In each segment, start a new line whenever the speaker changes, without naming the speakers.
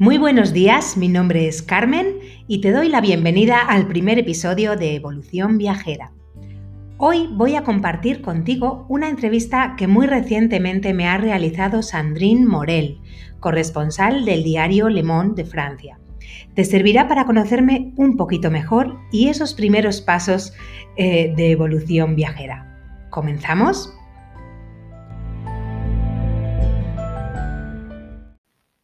Muy buenos días, mi nombre es Carmen y te doy la bienvenida al primer episodio de Evolución Viajera. Hoy voy a compartir contigo una entrevista que muy recientemente me ha realizado Sandrine Morel, corresponsal del diario Le Monde de Francia. Te servirá para conocerme un poquito mejor y esos primeros pasos eh, de evolución viajera. ¿Comenzamos?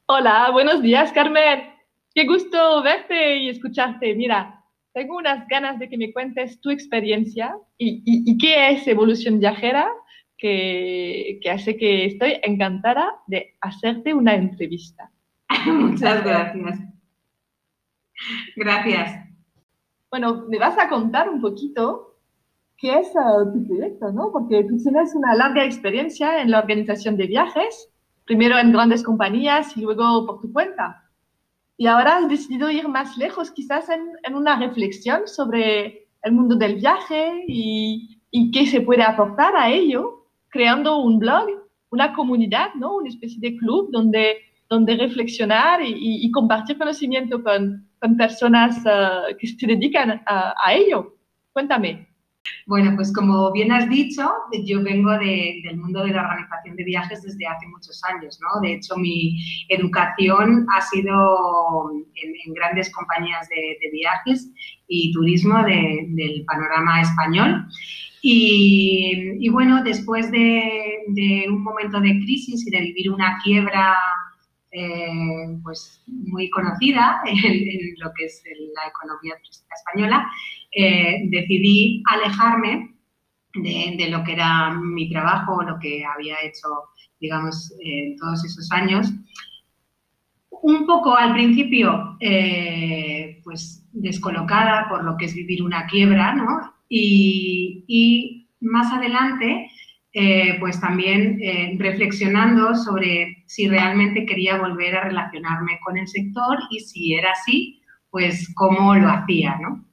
Hola, buenos días, Carmen. Qué gusto verte y escucharte. Mira, tengo unas ganas de que me cuentes tu experiencia y, qué es evolución viajera, que, hace que estoy encantada de hacerte una entrevista.
Muchas gracias. Gracias.
Bueno, me vas a contar un poquito qué es uh, tu proyecto, ¿no? Porque tú tienes una larga experiencia en la organización de viajes primero en grandes compañías y luego por tu cuenta. Y ahora has decidido ir más lejos, quizás en, una reflexión sobre el mundo del viaje y, qué se puede aportar a ello, creando un blog, una comunidad, ¿no? una especie de club donde, reflexionar y, compartir conocimiento con, personas uh, que se dedican a, a ello. Cuéntame.
Bueno, pues como bien has dicho, yo vengo del mundo de la organización de viajes desde hace muchos años, ¿no? De hecho, mi educación ha sido en, grandes compañías de, viajes y turismo del panorama español. Y, bueno, después de, un momento de crisis y de vivir una quiebra eh, pues muy conocida en, lo que es la economía turística española, eh, decidí alejarme de, lo que era mi trabajo, lo que había hecho, digamos, en todos esos años. Un poco al principio, eh, pues descolocada por lo que es vivir una quiebra, ¿no? Y, más adelante, eh, pues también reflexionando sobre si realmente quería volver a relacionarme con el sector y si era así, pues cómo lo hacía, ¿no?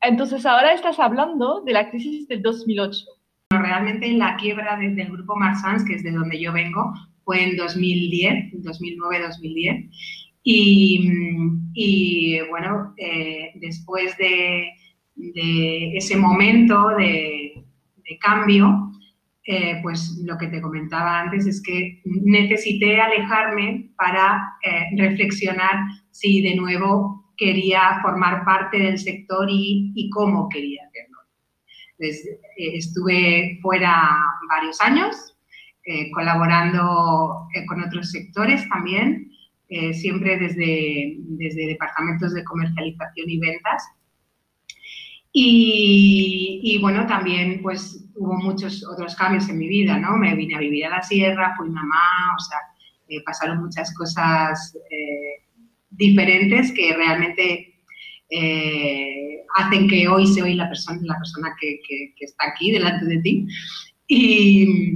Entonces, ahora estás hablando de la crisis del 2008.
Realmente la quiebra del grupo Marsans, que es de donde yo vengo, fue en 2010, 2009-2010. Y, bueno, eh, después de, ese momento de, cambio, eh, pues lo que te comentaba antes es que necesité alejarme para eh, reflexionar si de nuevo quería formar parte del sector y, cómo quería hacerlo. Eh, estuve fuera varios años, colaborando con otros sectores también, siempre desde departamentos de comercialización y ventas. Y, bueno, también pues hubo muchos otros cambios en mi vida, ¿no? Me vine a vivir a la sierra, fui mamá, o sea, pasaron muchas cosas diferentes que realmente eh, hacen que hoy sea hoy la persona, la persona que, está aquí delante de ti. Y,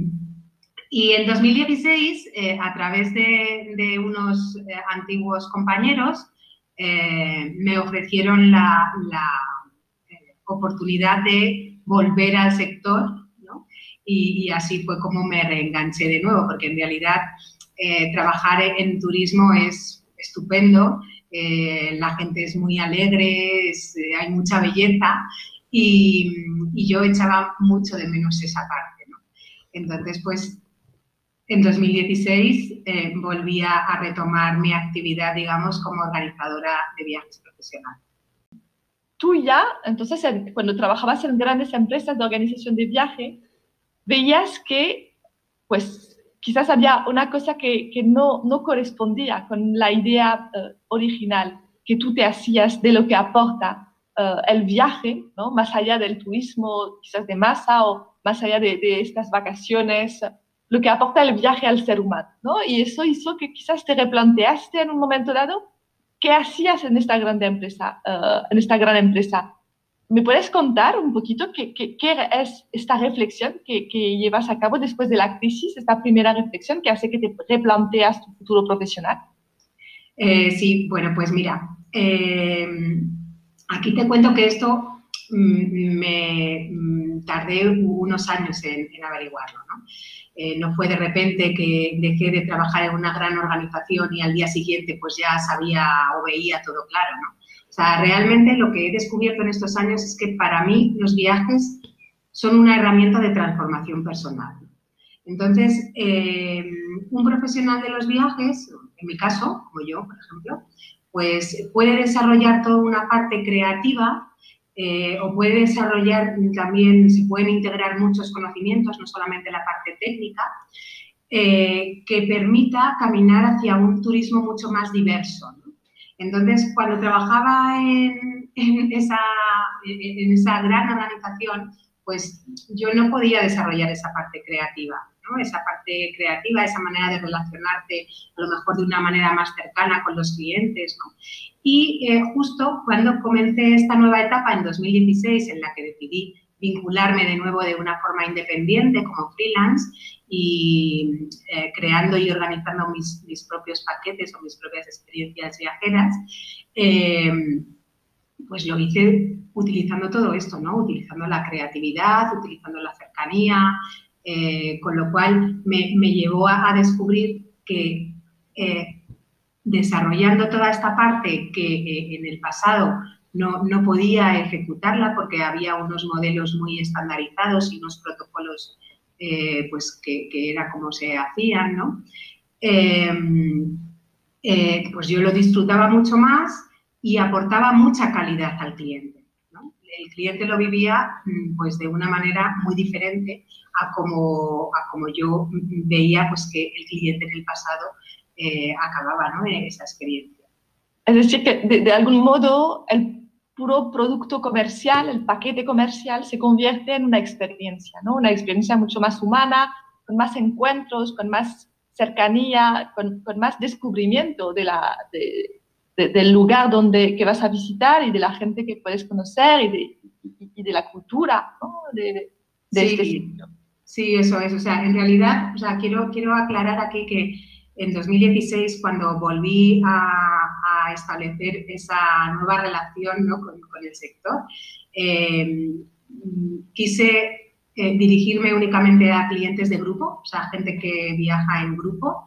en 2016, eh, a través de, unos eh, antiguos compañeros, me ofrecieron la, oportunidad de volver al sector y, así fue como me reenganché de nuevo, porque en realidad trabajar en turismo es estupendo, eh, la gente es muy alegre, eh, hay mucha belleza y, yo echaba mucho de menos esa parte. Entonces, pues en 2016 eh, volví a, retomar mi actividad, digamos, como organizadora de viajes profesionales.
Tú ya, entonces, cuando trabajabas en grandes empresas de organización de viaje, veías que, pues, quizás había una cosa que, no, no, correspondía con la idea eh, original que tú te hacías de lo que aporta eh, el viaje, ¿no? más allá del turismo quizás de masa o más allá de, de, estas vacaciones, lo que aporta el viaje al ser humano. ¿no? Y eso hizo que quizás te replanteaste en un momento dado qué hacías en esta gran empresa, eh, en esta gran empresa ¿Me puedes contar un poquito qué, es esta reflexión que, llevas a cabo después de la crisis, esta primera reflexión que hace que te replanteas tu futuro profesional?
Eh, sí, bueno, pues mira, eh, aquí te cuento que esto mm, me, mm, tardé unos años en, averiguarlo. ¿no? Eh, no fue de repente que dejé de trabajar en una gran organización y al día siguiente pues ya sabía o veía todo claro. ¿no? O sea, realmente lo que he descubierto en estos años es que para mí los viajes son una herramienta de transformación personal. Entonces, eh, un profesional de los viajes, en mi caso, como yo, por ejemplo, pues puede desarrollar toda una parte creativa eh, o puede desarrollar también, se pueden integrar muchos conocimientos, no solamente la parte técnica, eh, que permita caminar hacia un turismo mucho más diverso. Entonces, cuando trabajaba en, esa, en esa gran organización, pues yo no podía desarrollar esa parte creativa, ¿no? esa parte creativa, esa manera de relacionarte a lo mejor de una manera más cercana con los clientes. ¿no? Y eh, justo cuando comencé esta nueva etapa en 2016 en la que decidí vincularme de nuevo de una forma independiente como freelance y eh, creando y organizando mis, mis, propios paquetes o mis propias experiencias viajeras, eh, pues lo hice utilizando todo esto, ¿no? Utilizando la creatividad, utilizando la cercanía, eh, con lo cual me, llevó a, descubrir que desarrollando toda esta parte que en el pasado no, no, podía ejecutarla porque había unos modelos muy estandarizados y unos protocolos eh, pues que, era como se hacían, ¿no? Em, eh, pues yo lo disfrutaba mucho más y aportaba mucha calidad al cliente. El cliente lo vivía mm, pues de una manera muy diferente a como, a como yo veía pues que el cliente en el pasado eh, acababa ¿no? esa experiencia.
Es decir, que de, de algún modo el puro producto comercial, el paquete comercial se convierte en una experiencia, ¿no? Una experiencia mucho más humana, con más encuentros, con más cercanía, con, con más descubrimiento de la, de, del lugar donde que vas a visitar y de la gente que puedes conocer y de, y, de la cultura ¿no? de,
sí, este sitio. Sí, eso es. O sea, en realidad, o sea, quiero, quiero aclarar aquí que en 2016, cuando volví a, establecer esa nueva relación con, el sector, eh, quise eh, dirigirme únicamente a clientes de grupo, o sea, gente que viaja en grupo,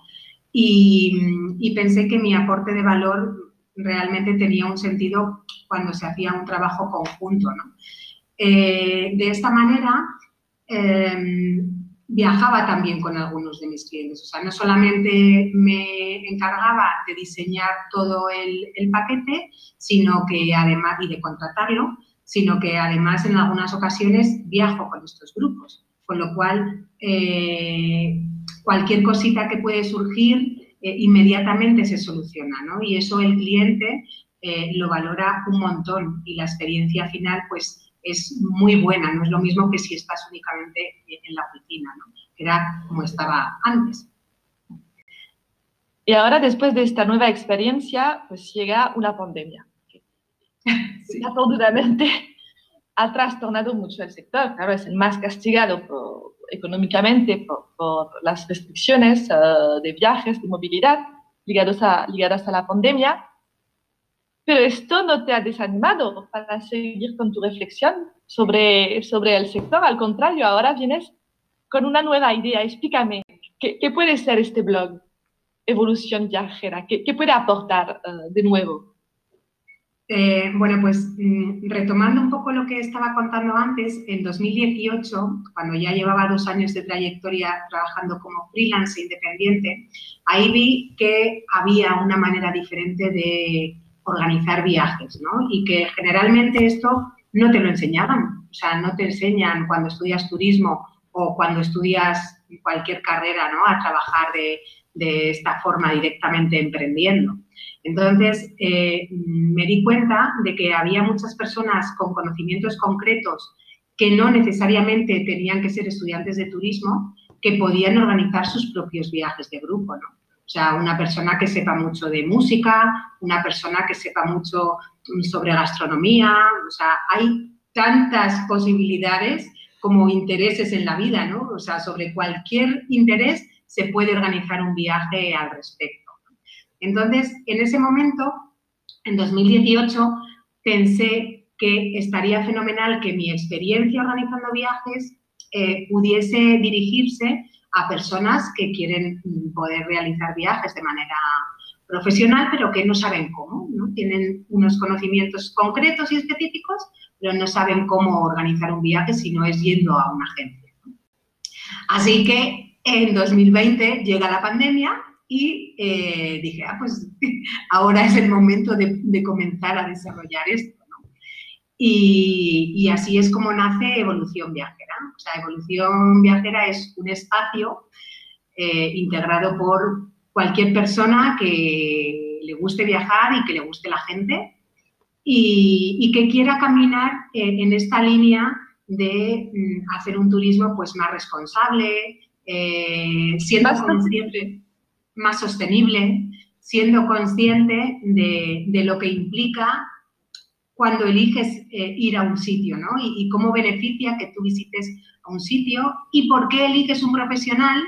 y, pensé que mi aporte de valor realmente tenía un sentido cuando se hacía un trabajo conjunto. Eh, de esta manera, viajaba también con algunos de mis clientes. O sea, no solamente me encargaba de diseñar todo el, paquete, sino que además, y de contratarlo, sino que además en algunas ocasiones viajo con estos grupos. Con lo cual, eh, cualquier cosita que puede surgir eh, inmediatamente se soluciona, ¿no? Y eso el cliente eh, lo valora un montón y la experiencia final, pues, es muy buena, no es lo mismo que si estás únicamente en la oficina, ¿no? era como estaba antes.
Y ahora, después de esta nueva experiencia, pues llega una pandemia. Sí. ha trastornado mucho el sector. Claro, es el más castigado económicamente por, las restricciones eh, de viajes, de movilidad ligados a, ligadas a la pandemia. Pero esto no te ha desanimado para seguir con tu reflexión sobre, sobre el sector. Al contrario, ahora vienes con una nueva idea. Explícame, ¿qué, puede ser este blog? Evolución Viajera, ¿qué, puede aportar eh, de nuevo?
Eh, bueno, pues mm, retomando un poco lo que estaba contando antes, en 2018, cuando ya llevaba dos años de trayectoria trabajando como freelance independiente, ahí vi que había una manera diferente de organizar viajes, ¿no? Y que generalmente esto no te lo enseñaban, o sea, no te enseñan cuando estudias turismo o cuando estudias cualquier carrera, ¿no? A trabajar de, esta forma directamente emprendiendo. Entonces, eh, me di cuenta de que había muchas personas con conocimientos concretos que no necesariamente tenían que ser estudiantes de turismo, que podían organizar sus propios viajes de grupo, ¿no? O sea, una persona que sepa mucho de música, una persona que sepa mucho sobre gastronomía, o sea, hay tantas posibilidades como intereses en la vida, ¿no? O sea, sobre cualquier interés se puede organizar un viaje al respecto. Entonces, en ese momento, en 2018, pensé que estaría fenomenal que mi experiencia organizando viajes eh, pudiese dirigirse a personas que quieren poder realizar viajes de manera profesional, pero que no saben cómo, ¿no? Tienen unos conocimientos concretos y específicos, pero no saben cómo organizar un viaje si no es yendo a una agencia. Así que en 2020 llega la pandemia y eh, dije, ah, pues ahora es el momento de, comenzar a desarrollar esto. Y, así es como nace Evolución Viajera. O sea, Evolución Viajera es un espacio eh, integrado por cualquier persona que le guste viajar y que le guste la gente y, que quiera caminar eh, en esta línea de mm, hacer un turismo pues más responsable, siendo consciente más sostenible, siendo consciente de, lo que implica cuando eliges eh, ir a un sitio, ¿no? Y, cómo beneficia que tú visites a un sitio y por qué eliges un profesional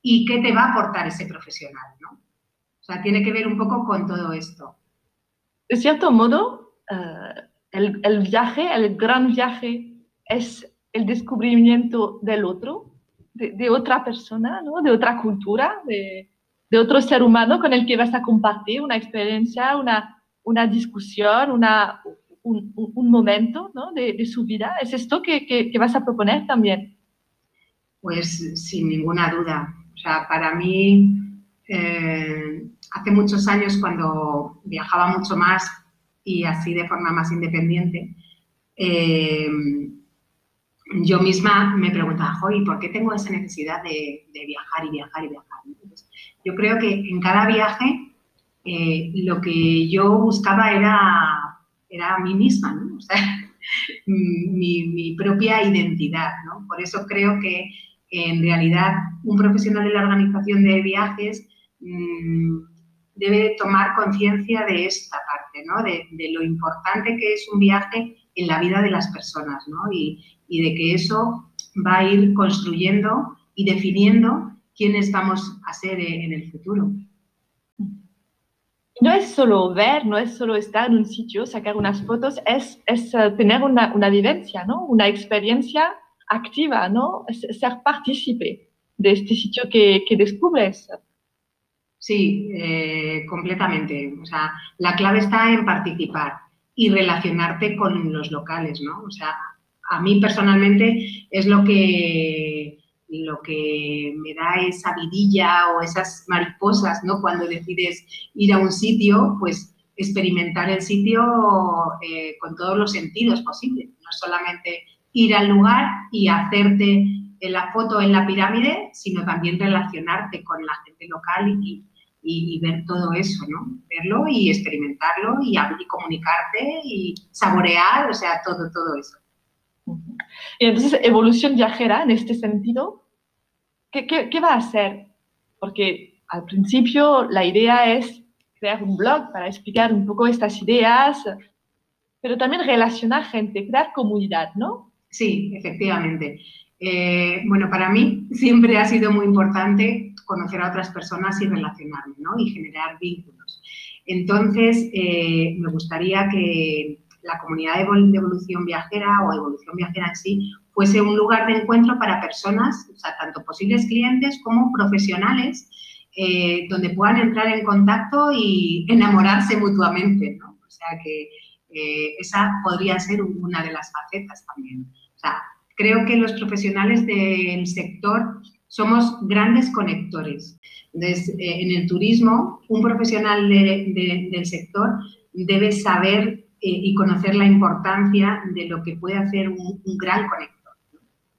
y qué te va a aportar ese profesional, ¿no? O sea, tiene que ver un poco con todo esto.
De cierto modo, eh, el, el, viaje, el gran viaje, es el descubrimiento del otro, de, de otra persona, ¿no? De otra cultura, de, de otro ser humano con el que vas a compartir una experiencia, una, una discusión, un, momento de, su vida. ¿Es esto que, que, vas a proponer también?
Pues sin ninguna duda. O sea, para mí, eh, hace muchos años cuando viajaba mucho más y así de forma más independiente, eh, yo misma me preguntaba, ¿y por qué tengo esa necesidad de viajar y viajar y viajar? yo creo que en cada viaje eh, lo que yo buscaba era, era a mí misma, mi, propia identidad. Por eso creo que en realidad un profesional de la organización de viajes mm, debe tomar conciencia de esta parte, de, lo importante que es un viaje en la vida de las personas y, de que eso va a ir construyendo y definiendo quiénes vamos a ser en el futuro.
No es solo ver, no es solo estar en un sitio, sacar unas fotos, es, es eh, tener una, una, vivencia, ¿no? una experiencia activa, ¿no? Ser partícipe de este sitio que, que descubres.
Sí, eh, completamente. O sea, la clave está en participar y relacionarte con los locales, ¿no? O sea, a mí personalmente es lo que lo que me da esa vidilla o esas mariposas, ¿no? Cuando decides ir a un sitio, pues experimentar el sitio eh, con todos los sentidos posibles, no solamente ir al lugar y hacerte la foto en la pirámide, sino también relacionarte con la gente local y, ver todo eso, ¿no? Verlo y experimentarlo y, y comunicarte y saborear, o sea, todo, todo eso.
Y entonces, evolución viajera en este sentido, ¿qué, va a hacer? Porque al principio la idea es crear un blog para explicar un poco estas ideas, pero también relacionar gente, crear comunidad, ¿no?
Sí, efectivamente. Eh, bueno, para mí siempre ha sido muy importante conocer a otras personas y relacionarme, ¿no? Y generar vínculos. Entonces, eh, me gustaría que la comunidad de evolución viajera o evolución viajera en sí fuese un lugar de encuentro para personas, o sea, tanto posibles clientes como profesionales, eh, donde puedan entrar en contacto y enamorarse mutuamente, ¿no? O sea, que eh, esa podría ser una de las facetas también. O sea, creo que los profesionales del sector somos grandes conectores. Entonces, eh, en el turismo, un profesional del sector debe saber y conocer la importancia de lo que puede hacer un, gran conector,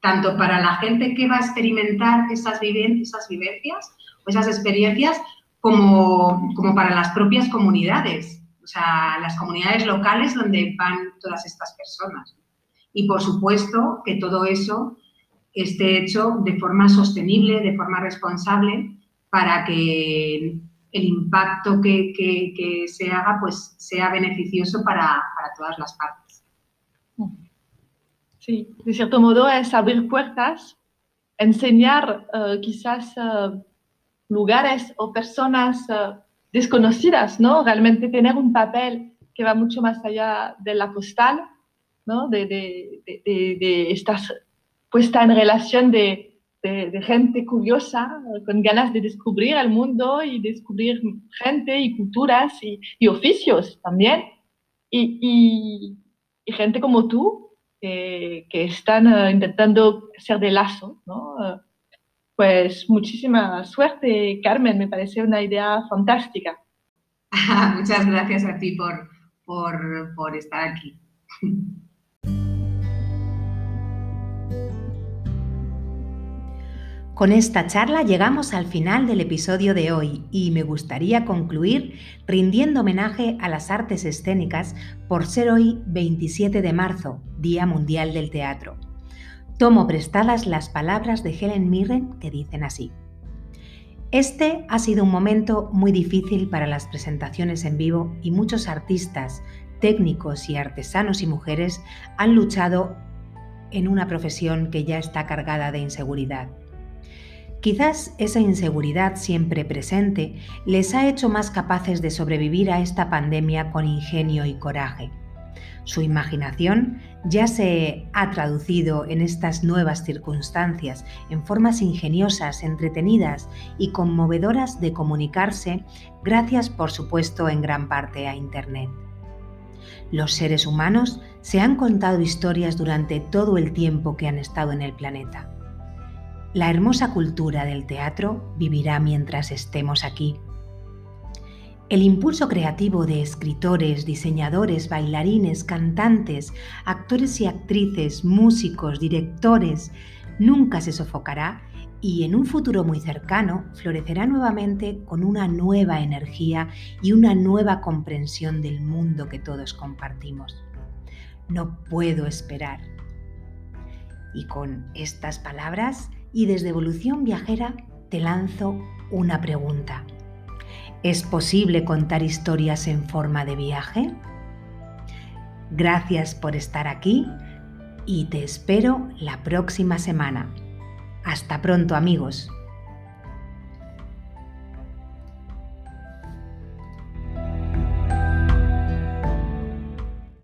tanto para la gente que va a experimentar esas, vivencias o esas experiencias, como, como para las propias comunidades, o sea, las comunidades locales donde van todas estas personas. Y por supuesto que todo eso esté hecho de forma sostenible, de forma responsable, para que el impacto que, se haga pues sea beneficioso para, todas las partes.
Sí, de cierto modo es abrir puertas, enseñar uh, quizás uh, lugares o personas uh, desconocidas, ¿no? Realmente tener un papel que va mucho más allá de la postal ¿no? de, de, de, de estas puesta en relación de, gente curiosa, con ganas de descubrir el mundo y descubrir gente y culturas y, oficios también. Y, gente como tú, que están eh, intentando ser de lazo, ¿no? Pues muchísima suerte, Carmen, me parece una idea fantástica.
Muchas gracias a ti por, por estar aquí.
Con esta charla llegamos al final del episodio de hoy y me gustaría concluir rindiendo homenaje a las artes escénicas por ser hoy 27 de marzo, Día Mundial del Teatro. Tomo prestadas las palabras de Helen Mirren que dicen así. Este ha sido un momento muy difícil para las presentaciones en vivo y muchos artistas, técnicos y artesanos y mujeres han luchado en una profesión que ya está cargada de inseguridad. Quizás esa inseguridad siempre presente les ha hecho más capaces de sobrevivir a esta pandemia con ingenio y coraje. Su imaginación ya se ha traducido en estas nuevas circunstancias en formas ingeniosas, entretenidas y conmovedoras de comunicarse, gracias por supuesto en gran parte a Internet. Los seres humanos se han contado historias durante todo el tiempo que han estado en el planeta. La hermosa cultura del teatro vivirá mientras estemos aquí. El impulso creativo de escritores, diseñadores, bailarines, cantantes, actores y actrices, músicos, directores, nunca se sofocará y en un futuro muy cercano florecerá nuevamente con una nueva energía y una nueva comprensión del mundo que todos compartimos. No puedo esperar. Y con estas palabras y desde Evolución Viajera te lanzo una pregunta. ¿Es posible contar historias en forma de viaje? Gracias por estar aquí y te espero la próxima semana. Hasta pronto amigos.